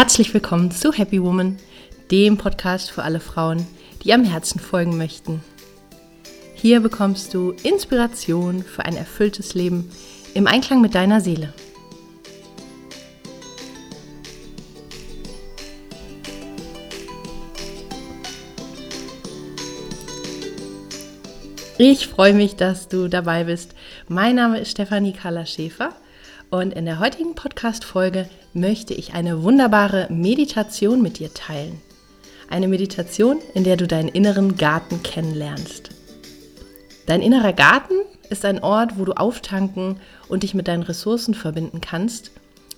Herzlich willkommen zu Happy Woman, dem Podcast für alle Frauen, die am Herzen folgen möchten. Hier bekommst du Inspiration für ein erfülltes Leben im Einklang mit deiner Seele. Ich freue mich, dass du dabei bist. Mein Name ist Stefanie Carla Schäfer und in der heutigen Podcast-Folge möchte ich eine wunderbare Meditation mit dir teilen. Eine Meditation, in der du deinen inneren Garten kennenlernst. Dein innerer Garten ist ein Ort, wo du auftanken und dich mit deinen Ressourcen verbinden kannst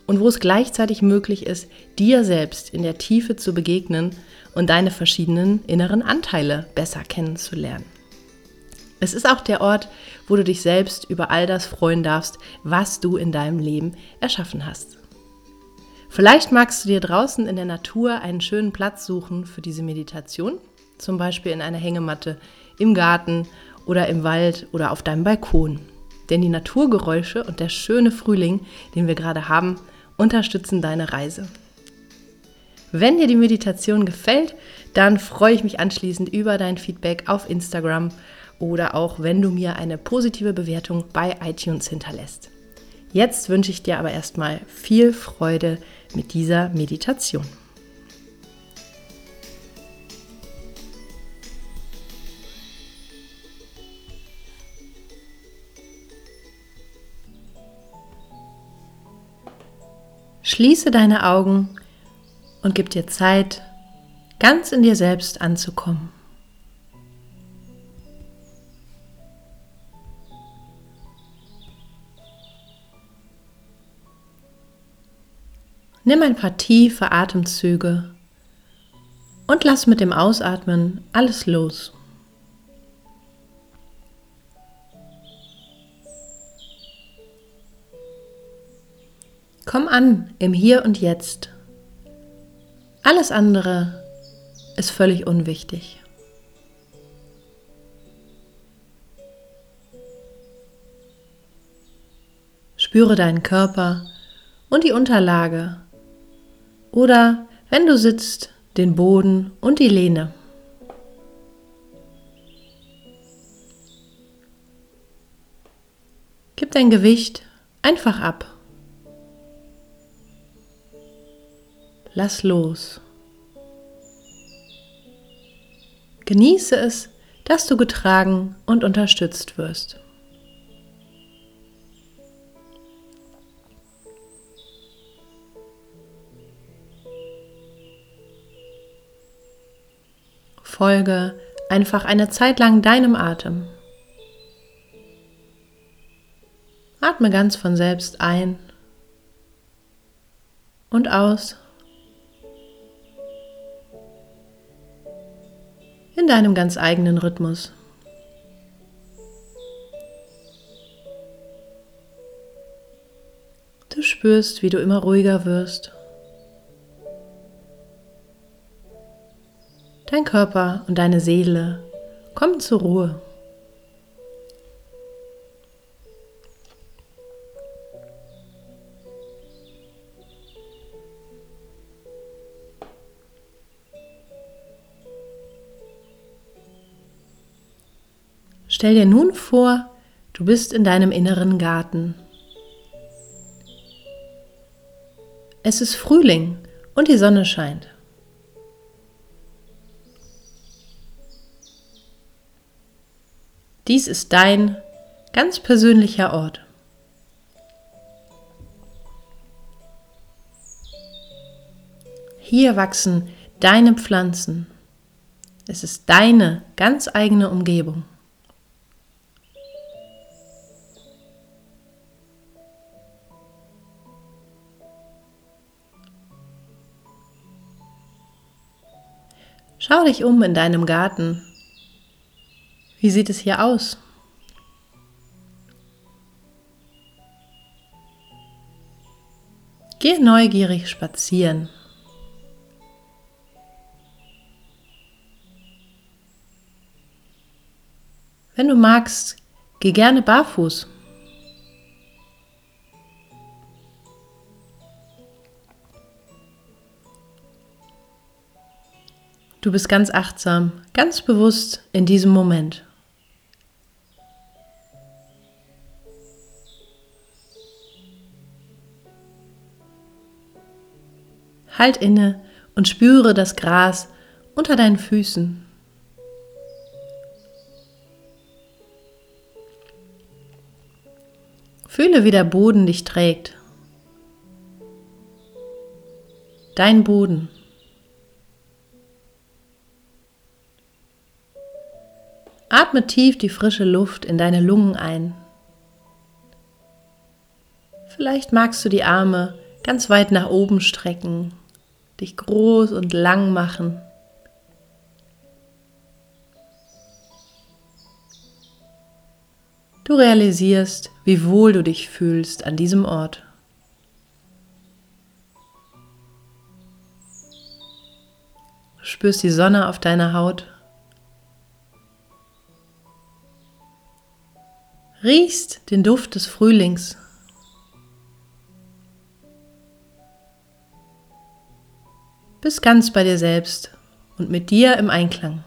und wo es gleichzeitig möglich ist, dir selbst in der Tiefe zu begegnen und deine verschiedenen inneren Anteile besser kennenzulernen. Es ist auch der Ort, wo du dich selbst über all das freuen darfst, was du in deinem Leben erschaffen hast. Vielleicht magst du dir draußen in der Natur einen schönen Platz suchen für diese Meditation, zum Beispiel in einer Hängematte, im Garten oder im Wald oder auf deinem Balkon. Denn die Naturgeräusche und der schöne Frühling, den wir gerade haben, unterstützen deine Reise. Wenn dir die Meditation gefällt, dann freue ich mich anschließend über dein Feedback auf Instagram oder auch wenn du mir eine positive Bewertung bei iTunes hinterlässt. Jetzt wünsche ich dir aber erstmal viel Freude mit dieser Meditation. Schließe deine Augen und gib dir Zeit, ganz in dir selbst anzukommen. Nimm ein paar tiefe Atemzüge und lass mit dem Ausatmen alles los. Komm an im Hier und Jetzt. Alles andere ist völlig unwichtig. Spüre deinen Körper und die Unterlage oder wenn du sitzt, den Boden und die Lehne. Gib dein Gewicht einfach ab. Lass los. Genieße es, dass du getragen und unterstützt wirst. Folge einfach eine Zeit lang deinem Atem. Atme ganz von selbst ein und aus. In deinem ganz eigenen Rhythmus. Du spürst, wie du immer ruhiger wirst. Dein Körper und deine Seele kommen zur Ruhe. Stell dir nun vor, du bist in deinem inneren Garten. Es ist Frühling und die Sonne scheint. Dies ist dein ganz persönlicher Ort. Hier wachsen deine Pflanzen. Es ist deine ganz eigene Umgebung. Schau dich um in deinem Garten wie sieht es hier aus? Geh neugierig spazieren. Wenn du magst, geh gerne barfuß. Du bist ganz achtsam, ganz bewusst in diesem Moment. Halt inne und spüre das Gras unter deinen Füßen. Fühle, wie der Boden dich trägt. Dein Boden. Atme tief die frische Luft in deine Lungen ein. Vielleicht magst du die Arme ganz weit nach oben strecken, dich groß und lang machen. Du realisierst, wie wohl du dich fühlst an diesem Ort. Du spürst die Sonne auf deiner Haut. Riechst den Duft des Frühlings. Bist ganz bei dir selbst und mit dir im Einklang.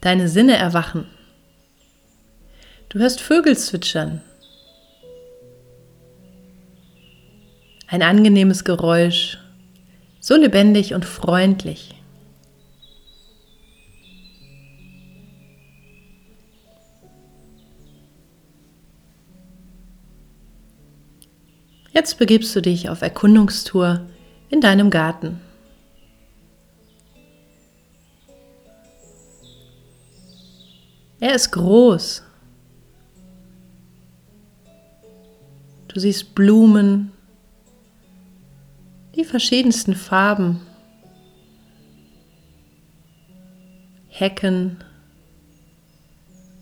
deine Sinne erwachen. Du hörst Vögel zwitschern. Ein angenehmes Geräusch, so lebendig und freundlich. Jetzt begibst du dich auf Erkundungstour in deinem Garten. Er ist groß. Du siehst Blumen, die verschiedensten Farben, Hecken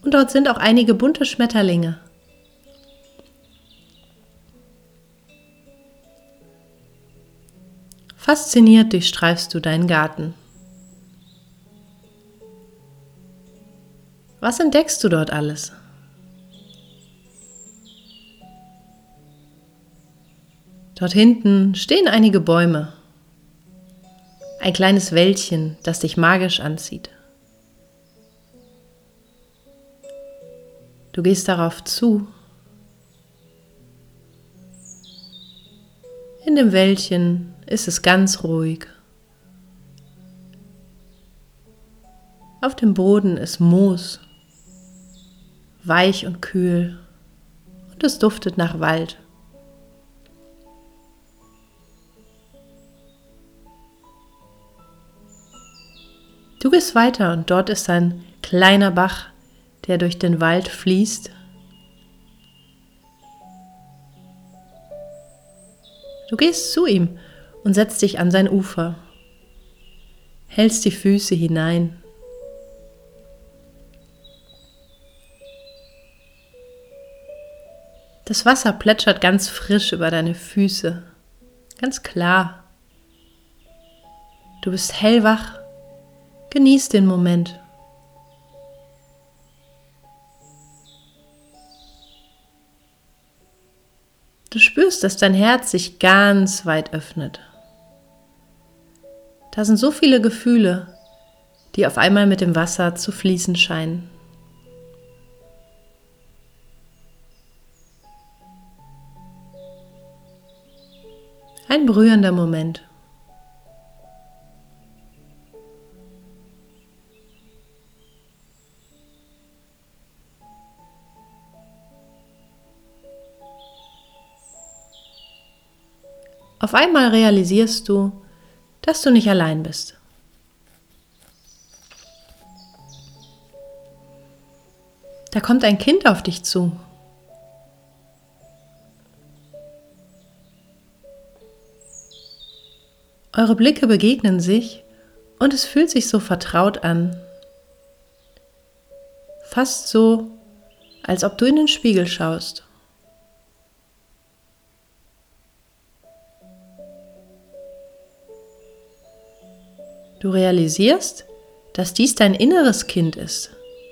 und dort sind auch einige bunte Schmetterlinge. Fasziniert durchstreifst du deinen Garten. Was entdeckst du dort alles? Dort hinten stehen einige Bäume. Ein kleines Wäldchen, das dich magisch anzieht. Du gehst darauf zu. In dem Wäldchen ist es ganz ruhig. Auf dem Boden ist Moos weich und kühl und es duftet nach Wald. Du gehst weiter und dort ist ein kleiner Bach, der durch den Wald fließt. Du gehst zu ihm und setzt dich an sein Ufer, hältst die Füße hinein Das Wasser plätschert ganz frisch über deine Füße, ganz klar. Du bist hellwach, genieß den Moment. Du spürst, dass dein Herz sich ganz weit öffnet. Da sind so viele Gefühle, die auf einmal mit dem Wasser zu fließen scheinen. Ein berührender Moment. Auf einmal realisierst du, dass du nicht allein bist. Da kommt ein Kind auf dich zu Eure Blicke begegnen sich und es fühlt sich so vertraut an. Fast so, als ob du in den Spiegel schaust. du realisierst, dass dies dein inneres Kind ist,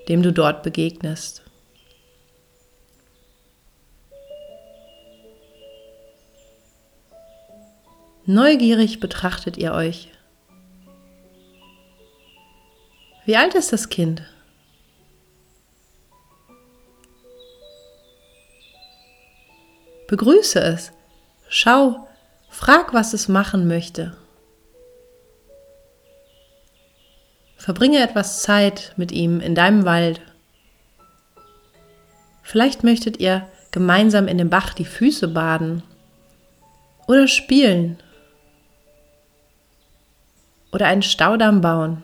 dem du dort begegnest. Neugierig betrachtet ihr euch. Wie alt ist das Kind? Begrüße es. Schau, frag, was es machen möchte. Verbringe etwas Zeit mit ihm in deinem Wald. Vielleicht möchtet ihr gemeinsam in dem Bach die Füße baden oder spielen oder einen Staudamm bauen.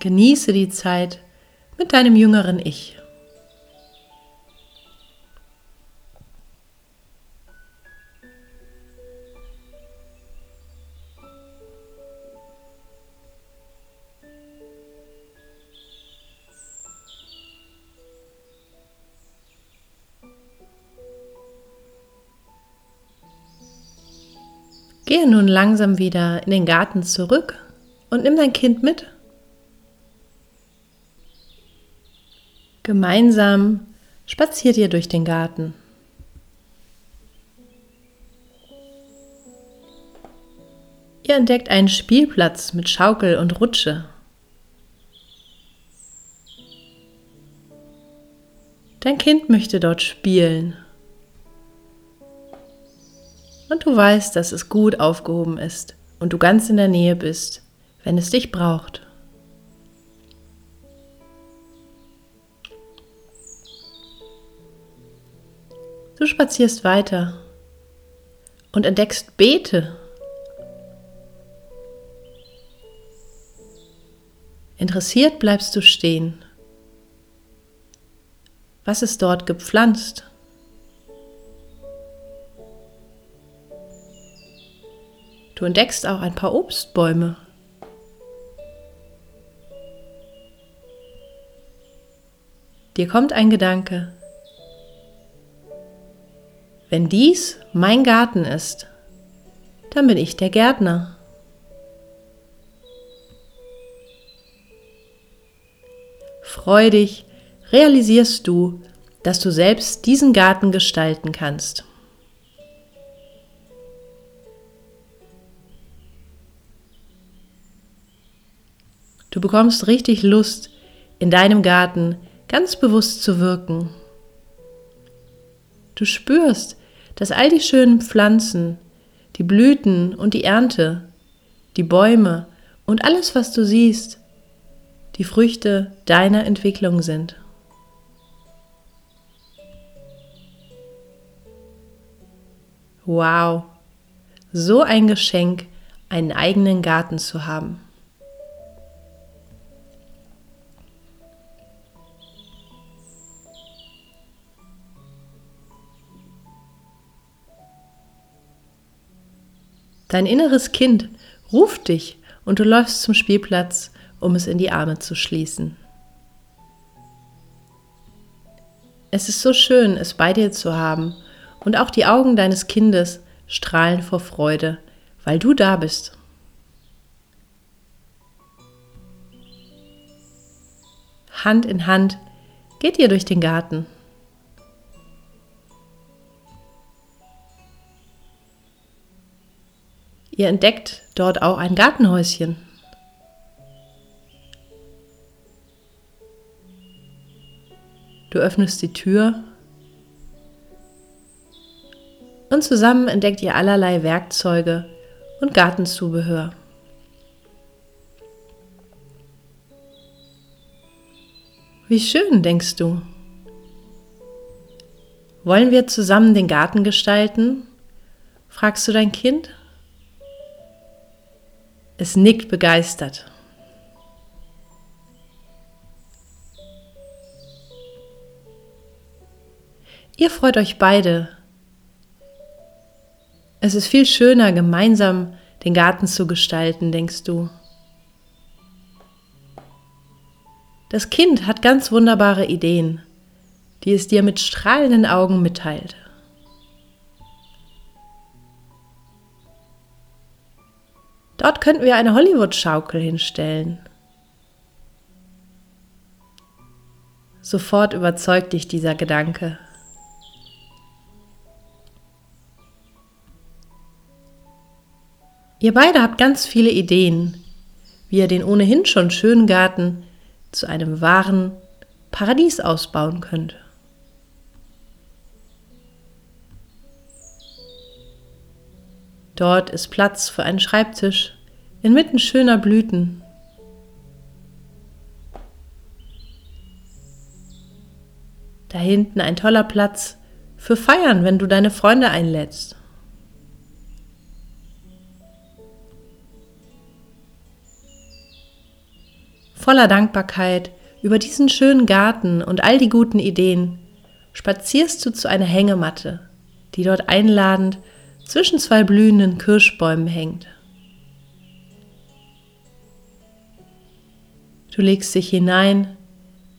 Genieße die Zeit mit deinem jüngeren Ich. Gehe nun langsam wieder in den Garten zurück und nimm dein Kind mit. Gemeinsam spaziert ihr durch den Garten. Ihr entdeckt einen Spielplatz mit Schaukel und Rutsche. Dein Kind möchte dort spielen und du weißt, dass es gut aufgehoben ist und du ganz in der Nähe bist, wenn es dich braucht. Du spazierst weiter und entdeckst Beete. Interessiert bleibst du stehen. Was ist dort gepflanzt? Du entdeckst auch ein paar Obstbäume. Dir kommt ein Gedanke. Wenn dies mein Garten ist, dann bin ich der Gärtner. Freudig realisierst du, dass du selbst diesen Garten gestalten kannst. Du bekommst richtig Lust, in deinem Garten ganz bewusst zu wirken. Du spürst, dass all die schönen Pflanzen, die Blüten und die Ernte, die Bäume und alles, was du siehst, die Früchte deiner Entwicklung sind. Wow, so ein Geschenk, einen eigenen Garten zu haben. Dein inneres Kind ruft dich und du läufst zum Spielplatz, um es in die Arme zu schließen. Es ist so schön, es bei dir zu haben und auch die Augen deines Kindes strahlen vor Freude, weil du da bist. Hand in Hand geht ihr durch den Garten. Ihr entdeckt dort auch ein Gartenhäuschen. Du öffnest die Tür und zusammen entdeckt ihr allerlei Werkzeuge und Gartenzubehör. Wie schön, denkst du. Wollen wir zusammen den Garten gestalten? fragst du dein Kind. Es nickt begeistert. Ihr freut euch beide. Es ist viel schöner, gemeinsam den Garten zu gestalten, denkst du. Das Kind hat ganz wunderbare Ideen, die es dir mit strahlenden Augen mitteilt. Dort könnten wir eine Hollywood-Schaukel hinstellen. Sofort überzeugt dich dieser Gedanke. Ihr beide habt ganz viele Ideen, wie ihr den ohnehin schon schönen Garten zu einem wahren Paradies ausbauen könnt. Dort ist Platz für einen Schreibtisch inmitten schöner Blüten. Da hinten ein toller Platz für Feiern, wenn du deine Freunde einlädst. Voller Dankbarkeit über diesen schönen Garten und all die guten Ideen spazierst du zu einer Hängematte, die dort einladend zwischen zwei blühenden Kirschbäumen hängt. Du legst dich hinein,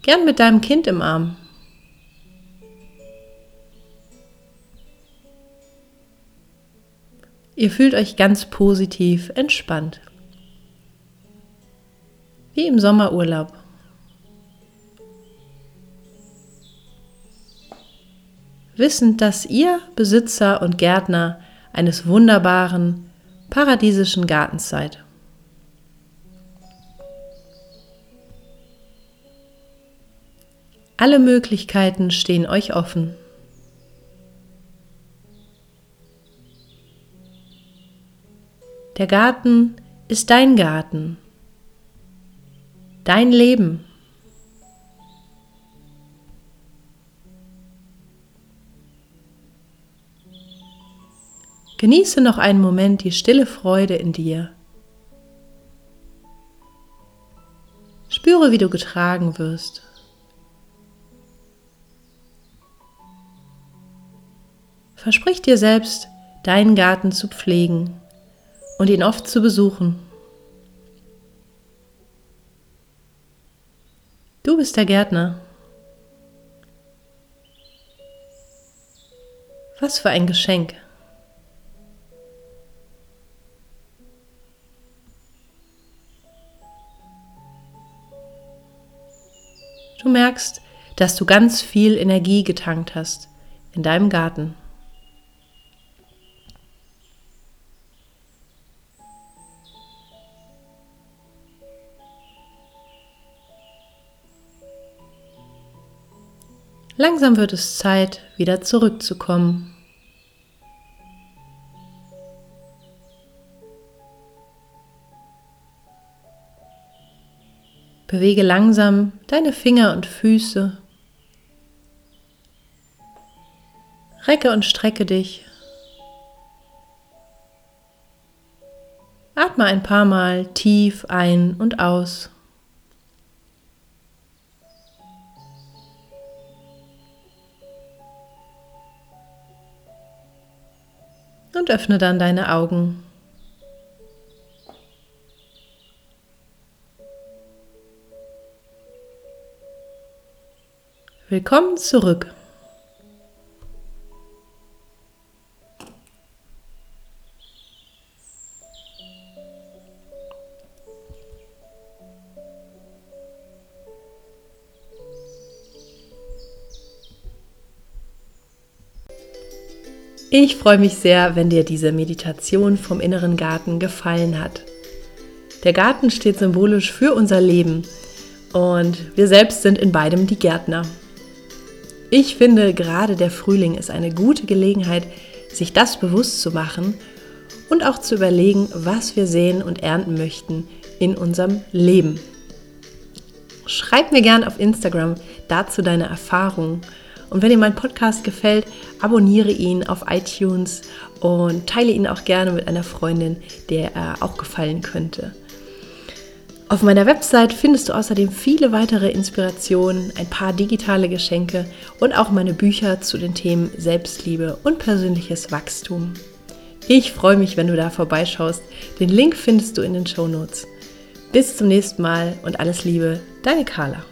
gern mit deinem Kind im Arm. Ihr fühlt euch ganz positiv entspannt. Wie im Sommerurlaub. Wissend, dass ihr Besitzer und Gärtner eines wunderbaren, paradiesischen Gartens seid. Alle Möglichkeiten stehen euch offen. Der Garten ist dein Garten, dein Leben. Genieße noch einen Moment die stille Freude in dir. Spüre, wie du getragen wirst. Versprich dir selbst, deinen Garten zu pflegen und ihn oft zu besuchen. Du bist der Gärtner. Was für ein Geschenk. Du merkst, dass du ganz viel Energie getankt hast in deinem Garten. Langsam wird es Zeit, wieder zurückzukommen. Bewege langsam deine Finger und Füße. Recke und strecke dich. Atme ein paar Mal tief ein und aus. Und öffne dann deine Augen. Willkommen zurück. Ich freue mich sehr, wenn dir diese Meditation vom inneren Garten gefallen hat. Der Garten steht symbolisch für unser Leben und wir selbst sind in beidem die Gärtner. Ich finde, gerade der Frühling ist eine gute Gelegenheit, sich das bewusst zu machen und auch zu überlegen, was wir sehen und ernten möchten in unserem Leben. Schreib mir gern auf Instagram dazu deine Erfahrungen. Und wenn dir mein Podcast gefällt, abonniere ihn auf iTunes und teile ihn auch gerne mit einer Freundin, der er auch gefallen könnte. Auf meiner Website findest du außerdem viele weitere Inspirationen, ein paar digitale Geschenke und auch meine Bücher zu den Themen Selbstliebe und persönliches Wachstum. Ich freue mich, wenn du da vorbeischaust. Den Link findest du in den Show Notes. Bis zum nächsten Mal und alles Liebe, deine Carla.